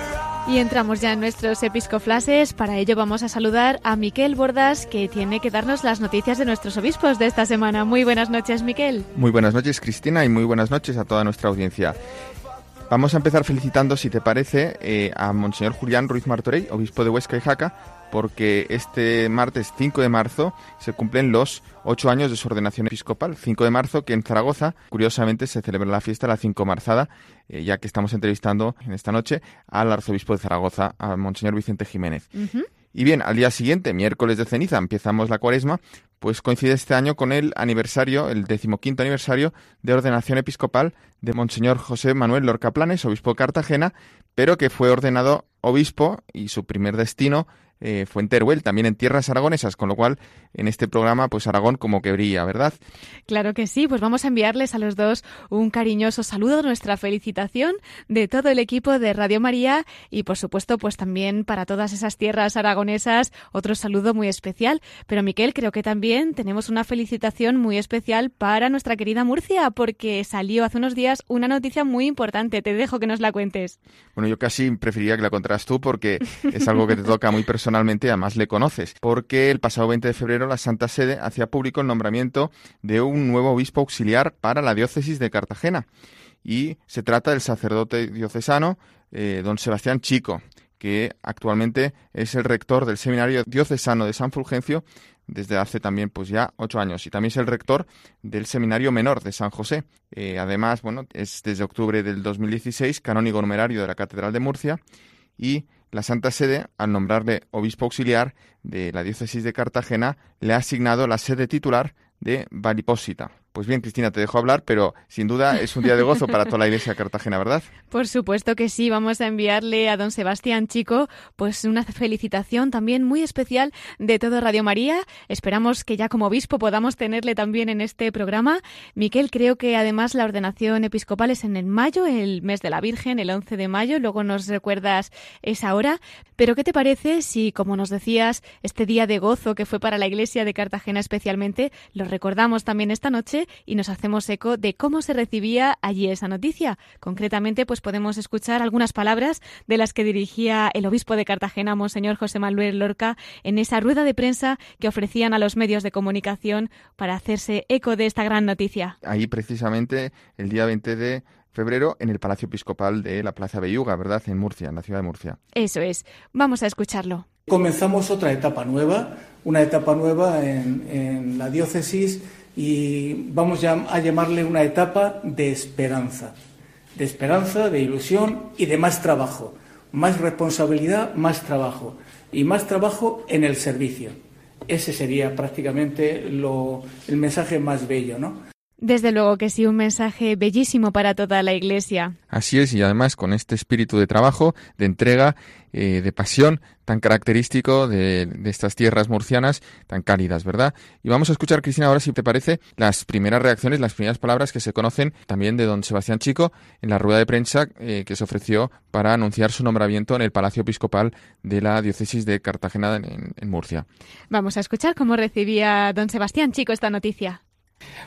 A: Y entramos ya en nuestros episcoflases. Para ello vamos a saludar a Miquel Bordas, que tiene que darnos las noticias de nuestros obispos de esta semana. Muy buenas noches, Miquel.
E: Muy buenas noches, Cristina, y muy buenas noches a toda nuestra audiencia. Vamos a empezar felicitando, si te parece, eh, a Monseñor Julián Ruiz Martorey, obispo de Huesca y Jaca, porque este martes 5 de marzo se cumplen los ocho años de su ordenación episcopal. 5 de marzo, que en Zaragoza, curiosamente, se celebra la fiesta de la Cinco Marzada, eh, ya que estamos entrevistando en esta noche al arzobispo de Zaragoza, a Monseñor Vicente Jiménez. Y bien, al día siguiente, miércoles de ceniza, empezamos la cuaresma, pues coincide este año con el aniversario, el decimoquinto aniversario de ordenación episcopal de Monseñor José Manuel Lorca Planes, obispo de Cartagena, pero que fue ordenado obispo y su primer destino eh, fue en Teruel, también en tierras aragonesas, con lo cual en este programa pues Aragón como que brilla, ¿verdad?
A: Claro que sí, pues vamos a enviarles a los dos un cariñoso saludo, nuestra felicitación de todo el equipo de Radio María y por supuesto pues también para todas esas tierras aragonesas otro saludo muy especial. Pero Miquel, creo que también tenemos una felicitación muy especial para nuestra querida Murcia porque salió hace unos días una noticia muy importante. Te dejo que nos la cuentes.
E: Bueno, yo casi preferiría que la contaras tú porque es algo que te toca muy personal personalmente, además le conoces, porque el pasado 20 de febrero la Santa Sede hacía público el nombramiento de un nuevo obispo auxiliar para la diócesis de Cartagena. Y se trata del sacerdote diocesano eh, don Sebastián Chico, que actualmente es el rector del Seminario Diocesano de San Fulgencio desde hace también pues ya ocho años y también es el rector del Seminario Menor de San José. Eh, además, bueno, es desde octubre del 2016 canónigo numerario de la Catedral de Murcia y la Santa Sede, al nombrarle obispo auxiliar de la diócesis de Cartagena, le ha asignado la sede titular de Valipósita. Pues bien, Cristina, te dejo hablar, pero sin duda es un día de gozo para toda la Iglesia de Cartagena, ¿verdad?
A: Por supuesto que sí. Vamos a enviarle a don Sebastián Chico pues una felicitación también muy especial de todo Radio María. Esperamos que ya como obispo podamos tenerle también en este programa. Miquel, creo que además la ordenación episcopal es en el mayo, el mes de la Virgen, el 11 de mayo. Luego nos recuerdas esa hora. Pero ¿qué te parece si, como nos decías, este día de gozo que fue para la Iglesia de Cartagena especialmente, lo recordamos también esta noche? Y nos hacemos eco de cómo se recibía allí esa noticia. Concretamente, pues podemos escuchar algunas palabras de las que dirigía el obispo de Cartagena, Monseñor José Manuel Lorca, en esa rueda de prensa que ofrecían a los medios de comunicación para hacerse eco de esta gran noticia.
E: Ahí precisamente el día 20 de febrero en el Palacio Episcopal de la Plaza Belluga, ¿verdad? En Murcia, en la ciudad de Murcia.
A: Eso es. Vamos a escucharlo.
F: Comenzamos otra etapa nueva, una etapa nueva en, en la diócesis y vamos a llamarle una etapa de esperanza, de esperanza, de ilusión y de más trabajo, más responsabilidad, más trabajo y más trabajo en el servicio. Ese sería prácticamente el mensaje más bello, ¿no?
A: Desde luego que sí, un mensaje bellísimo para toda la Iglesia.
E: Así es, y además con este espíritu de trabajo, de entrega, eh, de pasión tan característico de, estas tierras murcianas tan cálidas, ¿verdad? Y vamos a escuchar, Cristina, ahora si te parece, las primeras reacciones, las primeras palabras que se conocen también de don Sebastián Chico en la rueda de prensa eh, que se ofreció para anunciar su nombramiento en el Palacio Episcopal de la Diócesis de Cartagena en Murcia.
A: Vamos a escuchar cómo recibía don Sebastián Chico esta noticia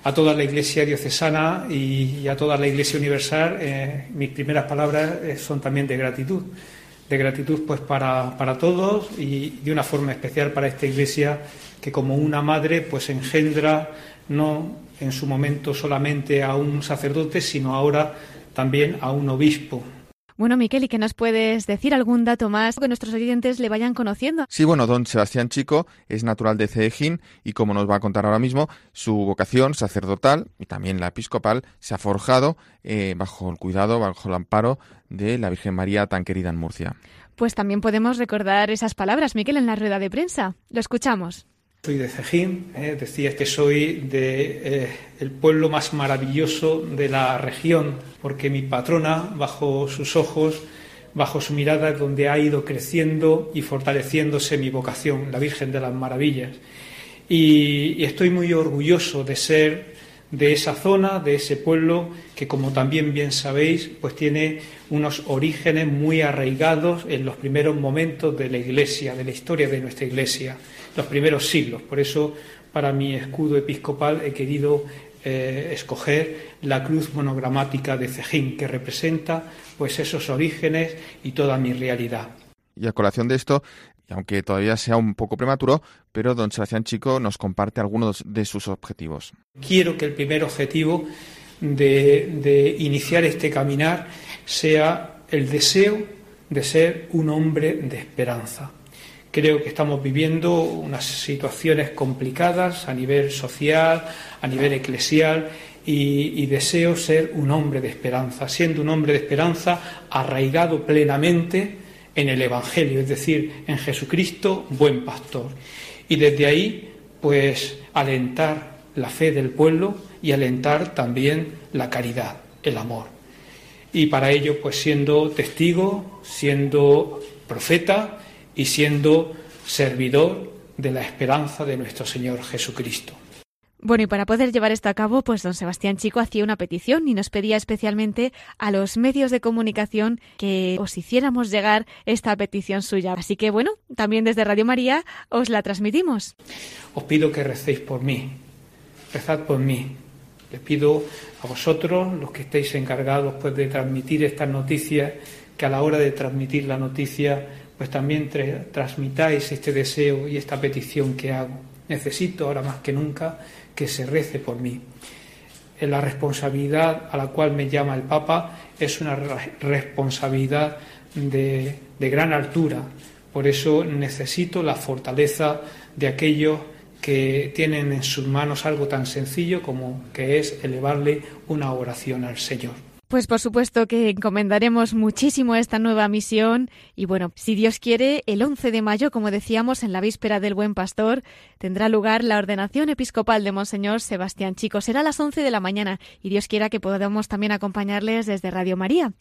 G: a toda la Iglesia diocesana y, a toda la Iglesia universal, eh, mis primeras palabras son también de gratitud. De gratitud pues para, para, todos y de una forma especial para esta Iglesia que como una madre pues engendra no en su momento solamente a un sacerdote, sino ahora también a un obispo,
A: bueno, Miquel, ¿y qué nos puedes decir? ¿Algún dato más que nuestros oyentes le vayan conociendo?
E: Sí, bueno, don Sebastián Chico es natural de Ceejín y como nos va a contar ahora mismo, su vocación sacerdotal y también la episcopal se ha forjado eh, bajo el cuidado, bajo el amparo de la Virgen María tan querida en Murcia.
A: Pues también podemos recordar esas palabras, Miquel, en la rueda de prensa. Lo escuchamos.
G: Soy de Cejín, eh, decía que soy de eh, el pueblo más maravilloso de la región, porque mi patrona, bajo sus ojos, bajo su mirada, es donde ha ido creciendo y fortaleciéndose mi vocación, la Virgen de las Maravillas. y, estoy muy orgulloso de ser de esa zona, de ese pueblo que, como también bien sabéis, pues tiene unos orígenes muy arraigados en los primeros momentos de la Iglesia, de la historia de nuestra Iglesia, los primeros siglos. Por eso, para mi escudo episcopal he querido eh, escoger la cruz monogramática de Cejín, que representa pues esos orígenes y toda mi realidad.
E: Y a colación de esto, y aunque todavía sea un poco prematuro, pero don Sebastián Chico nos comparte algunos de sus objetivos.
G: Quiero que el primer objetivo de, iniciar este caminar sea el deseo de ser un hombre de esperanza. Creo que estamos viviendo unas situaciones complicadas a nivel social, a nivel eclesial, y, y, deseo ser un hombre de esperanza, siendo un hombre de esperanza arraigado plenamente en el Evangelio, es decir, en Jesucristo, buen pastor. Y desde ahí, pues, alentar la fe del pueblo y alentar también la caridad, el amor. Y para ello, pues, siendo testigo, siendo profeta y siendo servidor de la esperanza de nuestro Señor Jesucristo.
A: Bueno, y para poder llevar esto a cabo, pues don Sebastián Chico hacía una petición y nos pedía especialmente a los medios de comunicación que os hiciéramos llegar esta petición suya. Así que bueno, también desde Radio María os la transmitimos.
G: Os pido que recéis por mí, rezad por mí. Les pido a vosotros, los que estéis encargados pues, de transmitir estas noticias, que a la hora de transmitir la noticia, pues también transmitáis este deseo y esta petición que hago. Necesito ahora más que nunca que se rece por mí. La responsabilidad a la cual me llama el Papa es una responsabilidad de, de gran altura. Por eso necesito la fortaleza de aquellos que tienen en sus manos algo tan sencillo como que es elevarle una oración al Señor.
A: Pues por supuesto que encomendaremos muchísimo esta nueva misión y bueno, si Dios quiere, el 11 de mayo, como decíamos, en la víspera del Buen Pastor, tendrá lugar la ordenación episcopal de Monseñor Sebastián Chico. Será a las 11 de la mañana y Dios quiera que podamos también acompañarles desde Radio María.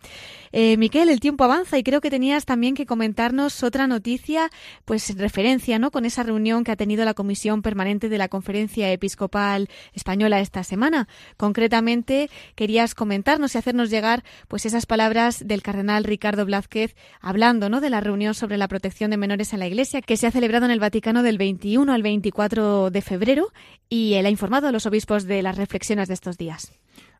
A: Eh, Miquel, el tiempo avanza y creo que tenías también que comentarnos otra noticia, pues en referencia, ¿no?, con esa reunión que ha tenido la Comisión Permanente de la Conferencia Episcopal Española esta semana. Concretamente, querías comentarnos y hacernos llegar pues esas palabras del cardenal Ricardo Blázquez hablando ¿no? de la reunión sobre la protección de menores en la Iglesia que se ha celebrado en el Vaticano del 21 al 24 de febrero y él ha informado a los obispos de las reflexiones de estos días.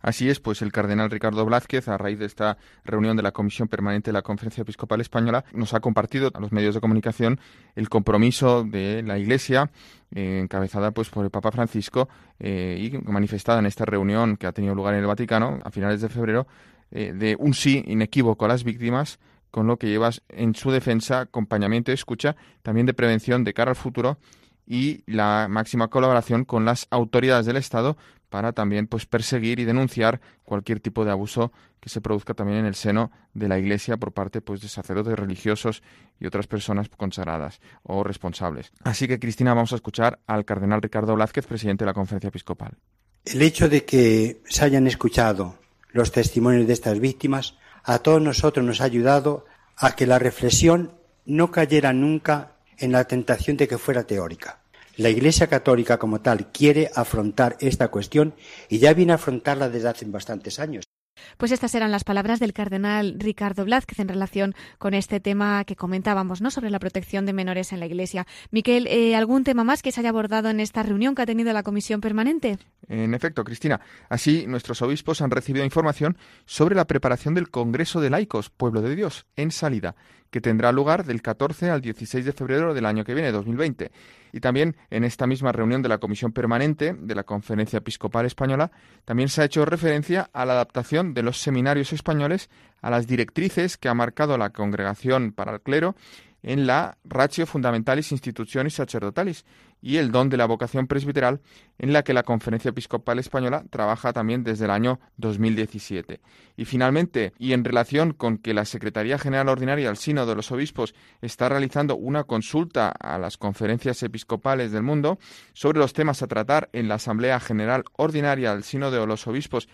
E: Así es, pues el cardenal Ricardo Blázquez, a raíz de esta reunión de la Comisión Permanente de la Conferencia Episcopal Española, nos ha compartido a los medios de comunicación el compromiso de la Iglesia, eh, encabezada pues por el Papa Francisco eh, y manifestada en esta reunión que ha tenido lugar en el Vaticano a finales de febrero, eh, de un sí inequívoco a las víctimas, con lo que llevas en su defensa acompañamiento y escucha, también de prevención de cara al futuro y la máxima colaboración con las autoridades del Estado para también pues perseguir y denunciar cualquier tipo de abuso que se produzca también en el seno de la Iglesia por parte pues de sacerdotes religiosos y otras personas consagradas o responsables. Así que Cristina vamos a escuchar al cardenal Ricardo Blázquez, presidente de la Conferencia Episcopal.
H: El hecho de que se hayan escuchado los testimonios de estas víctimas a todos nosotros nos ha ayudado a que la reflexión no cayera nunca en la tentación de que fuera teórica la Iglesia Católica como tal quiere afrontar esta cuestión y ya viene a afrontarla desde hace bastantes años.
A: Pues estas eran las palabras del cardenal Ricardo Blázquez en relación con este tema que comentábamos, ¿no? Sobre la protección de menores en la Iglesia. Miquel, eh, ¿algún tema más que se haya abordado en esta reunión que ha tenido la Comisión Permanente?
E: En efecto, Cristina. Así, nuestros obispos han recibido información sobre la preparación del Congreso de Laicos, Pueblo de Dios, en salida, que tendrá lugar del 14 al 16 de febrero del año que viene, 2020. Y también en esta misma reunión de la Comisión Permanente de la Conferencia Episcopal Española, también se ha hecho referencia a la adaptación de los seminarios españoles a las directrices que ha marcado la Congregación para el Clero en la Ratio Fundamentalis Institutionis Sacerdotalis y el don de la vocación presbiteral, en la que la Conferencia Episcopal Española trabaja también desde el año 2017. Y finalmente, y en relación con que la Secretaría General Ordinaria del Sínodo de los Obispos está realizando una consulta a las conferencias episcopales del mundo sobre los temas a tratar en la Asamblea General Ordinaria del Sínodo de los Obispos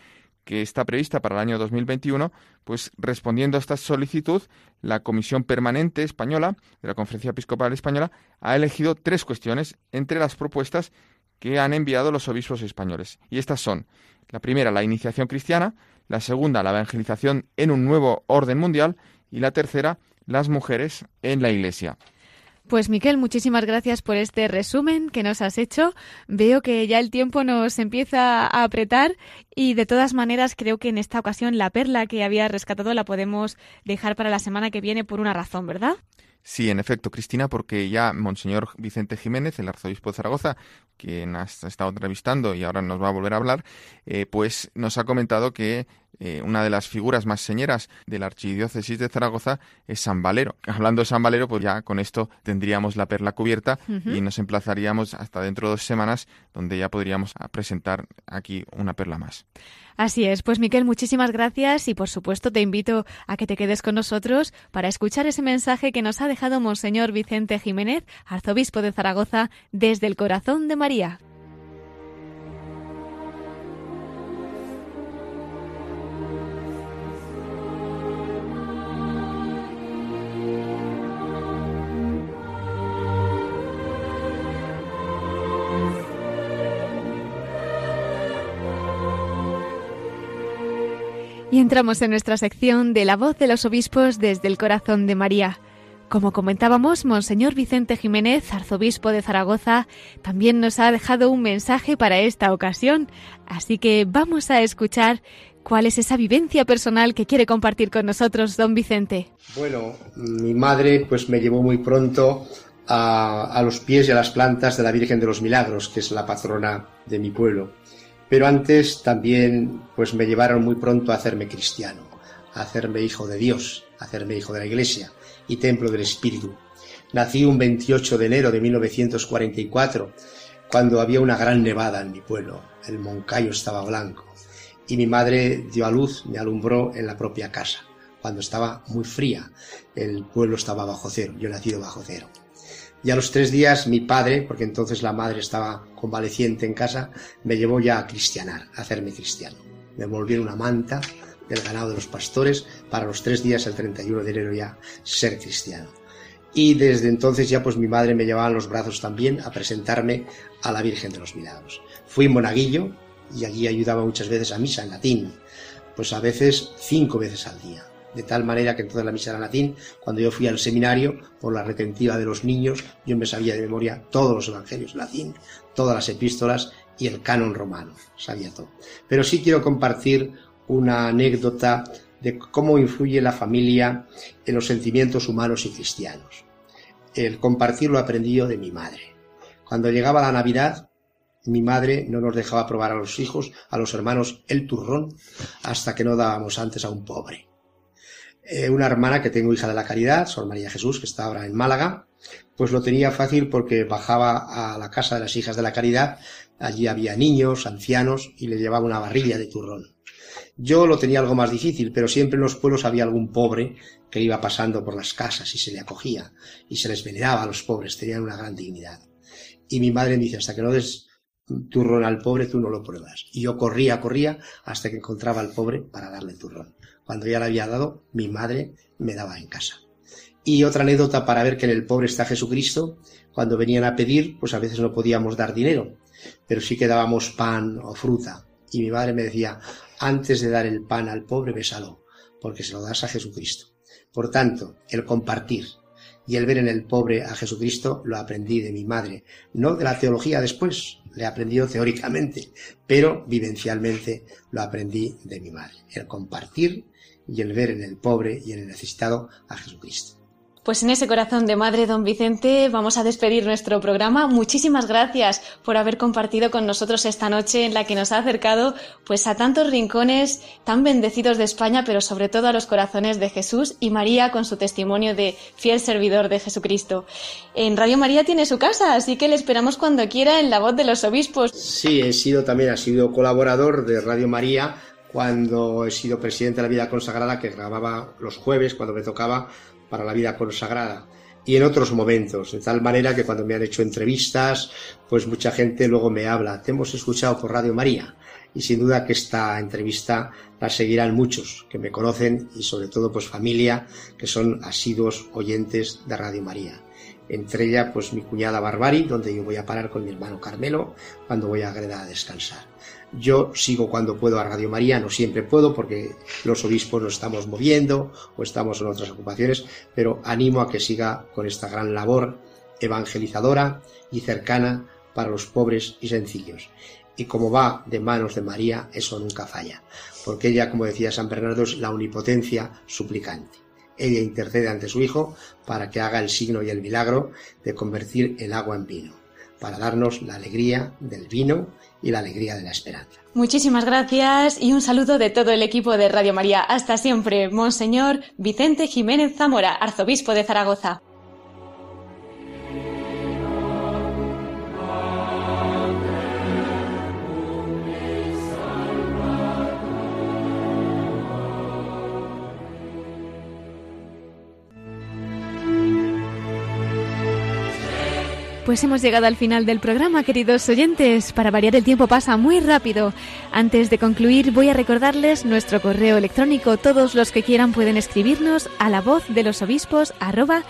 E: que está prevista para el año 2021, pues respondiendo a esta solicitud, la Comisión Permanente Española de la Conferencia Episcopal Española ha elegido tres cuestiones entre las propuestas que han enviado los obispos españoles. Y estas son, la primera, la iniciación cristiana, la segunda, la evangelización en un nuevo orden mundial y la tercera, las mujeres en la Iglesia.
A: Pues Miquel, muchísimas gracias por este resumen que nos has hecho. Veo que ya el tiempo nos empieza a apretar y de todas maneras creo que en esta ocasión la perla que había rescatado la podemos dejar para la semana que viene por una razón, ¿verdad?
E: Sí, en efecto, Cristina, porque ya Monseñor Vicente Jiménez, el arzobispo de Zaragoza, quien has estado entrevistando y ahora nos va a volver a hablar, eh, pues nos ha comentado que eh, una de las figuras más señeras de la archidiócesis de Zaragoza es San Valero. Hablando de San Valero, pues ya con esto tendríamos la perla cubierta y nos emplazaríamos hasta dentro de dos semanas, donde ya podríamos presentar aquí una perla más.
A: Así es, pues Miquel, muchísimas gracias y por supuesto te invito a que te quedes con nosotros para escuchar ese mensaje que nos ha dejado Monseñor Vicente Jiménez, arzobispo de Zaragoza, desde el corazón de María. Y entramos en nuestra sección de la voz de los obispos desde el corazón de María. Como comentábamos, Monseñor Vicente Jiménez, arzobispo de Zaragoza, también nos ha dejado un mensaje para esta ocasión, así que vamos a escuchar cuál es esa vivencia personal que quiere compartir con nosotros don Vicente.
B: Bueno, mi madre pues me llevó muy pronto a, a los pies y a las plantas de la Virgen de los Milagros, que es la patrona de mi pueblo. Pero antes también pues me llevaron muy pronto a hacerme cristiano, a hacerme hijo de Dios, a hacerme hijo de la Iglesia y templo del Espíritu. Nací un 28 de enero de 1944, cuando había una gran nevada en mi pueblo. El Moncayo estaba blanco y mi madre dio a luz, me alumbró en la propia casa, cuando estaba muy fría. El pueblo estaba bajo cero, yo he nacido bajo cero. Y a los tres días mi padre, porque entonces la madre estaba convaleciente en casa, me llevó ya a cristianar, a hacerme cristiano. Me envolvieron una manta del ganado de los pastores para los tres días, el 31 de enero ya, ser cristiano. Y desde entonces ya pues mi madre me llevaba en los brazos también a presentarme a la Virgen de los Milagros. Fui monaguillo y allí ayudaba muchas veces a misa en latín, pues a veces cinco veces al día de tal manera que entonces la misa era latín. Cuando yo fui al seminario, por la retentiva de los niños, yo me sabía de memoria todos los evangelios latín, todas las epístolas y el canon romano, sabía todo. Pero sí quiero compartir una anécdota de cómo influye la familia en los sentimientos humanos y cristianos. El compartir lo aprendí yo de mi madre. Cuando llegaba la Navidad, mi madre no nos dejaba probar a los hijos, a los hermanos, el turrón, hasta que no dábamos antes a un pobre. Eh, una hermana que tengo hija de la caridad, Sor María Jesús, que está ahora en Málaga, pues lo tenía fácil porque bajaba a la casa de las hijas de la caridad, allí había niños, ancianos, y le llevaba una barrilla de turrón. Yo lo tenía algo más difícil, pero siempre en los pueblos había algún pobre que iba pasando por las casas y se le acogía, y se les veneraba a los pobres, tenían una gran dignidad. Y mi madre me dice, hasta que no des turrón al pobre, tú no lo pruebas. Y yo corría, corría, hasta que encontraba al pobre para darle turrón cuando ya le había dado, mi madre me daba en casa. Y otra anécdota para ver que en el pobre está Jesucristo, cuando venían a pedir, pues a veces no podíamos dar dinero, pero sí que dábamos pan o fruta. Y mi madre me decía, antes de dar el pan al pobre, bésalo, porque se lo das a Jesucristo. Por tanto, el compartir y el ver en el pobre a Jesucristo lo aprendí de mi madre, no de la teología después, le he aprendido teóricamente, pero vivencialmente lo aprendí de mi madre, el compartir y el ver en el pobre y en el necesitado a Jesucristo.
C: Pues en ese corazón de madre, don Vicente, vamos a despedir nuestro programa. Muchísimas gracias por haber compartido con nosotros esta noche en la que nos ha acercado pues a tantos rincones tan bendecidos de España, pero sobre todo a los corazones de Jesús y María con su testimonio de fiel servidor de Jesucristo. En Radio María tiene su casa, así que le esperamos cuando quiera en la voz de los obispos.
B: Sí, he sido también, ha sido colaborador de Radio María cuando he sido presidente de la vida consagrada que grababa los jueves cuando me tocaba para la vida consagrada. y en otros momentos, de tal manera que cuando me han hecho entrevistas, pues mucha gente luego me habla, te hemos escuchado por Radio María y sin duda que esta entrevista la seguirán muchos que me conocen y sobre todo pues familia que son asiduos oyentes de Radio María. Entre ella pues mi cuñada Barbari, donde yo voy a parar con mi hermano Carmelo cuando voy a Greda a descansar. Yo sigo cuando puedo a Radio María, no siempre puedo porque los obispos nos estamos moviendo o estamos en otras ocupaciones, pero animo a que siga con esta gran labor evangelizadora y cercana para los pobres y sencillos. Y como va de manos de María, eso nunca falla, porque ella, como decía San Bernardo, es la omnipotencia suplicante. Ella intercede ante su Hijo para que haga el signo y el milagro de convertir el agua en vino, para darnos la alegría del vino y la alegría de la esperanza.
C: Muchísimas gracias y un saludo de todo el equipo de Radio María. Hasta siempre, Monseñor Vicente Jiménez Zamora, arzobispo de Zaragoza.
A: Pues hemos llegado al final del programa, queridos oyentes. Para variar el tiempo pasa muy rápido. Antes de concluir, voy a recordarles nuestro correo electrónico. Todos los que quieran pueden escribirnos a la voz de los obispos arroba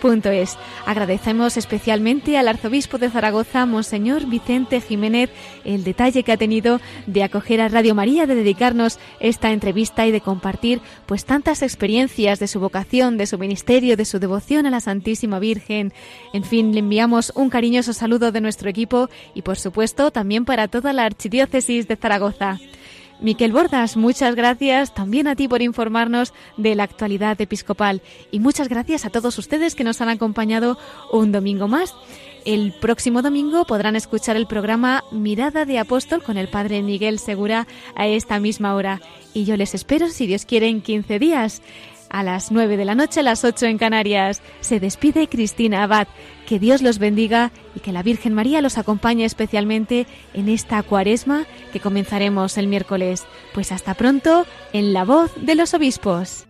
A: radiomaria.es. Agradecemos especialmente al arzobispo de Zaragoza, Monseñor Vicente Jiménez, el detalle que ha tenido de acoger a Radio María, de dedicarnos esta entrevista y de compartir pues tantas experiencias de su vocación, de su ministerio, de su devoción a la Santísima Virgen. En fin, le enviamos un cariñoso saludo de nuestro equipo y por supuesto también para toda la Archidiócesis de Zaragoza. Miquel Bordas, muchas gracias también a ti por informarnos de la actualidad episcopal y muchas gracias a todos ustedes que nos han acompañado un domingo más. El próximo domingo podrán escuchar el programa Mirada de Apóstol con el Padre Miguel Segura a esta misma hora. Y yo les espero, si Dios quiere, en 15 días a las 9 de la noche, a las 8 en Canarias. Se despide Cristina Abad. Que Dios los bendiga y que la Virgen María los acompañe especialmente en esta cuaresma que comenzaremos el miércoles. Pues hasta pronto en la voz de los obispos.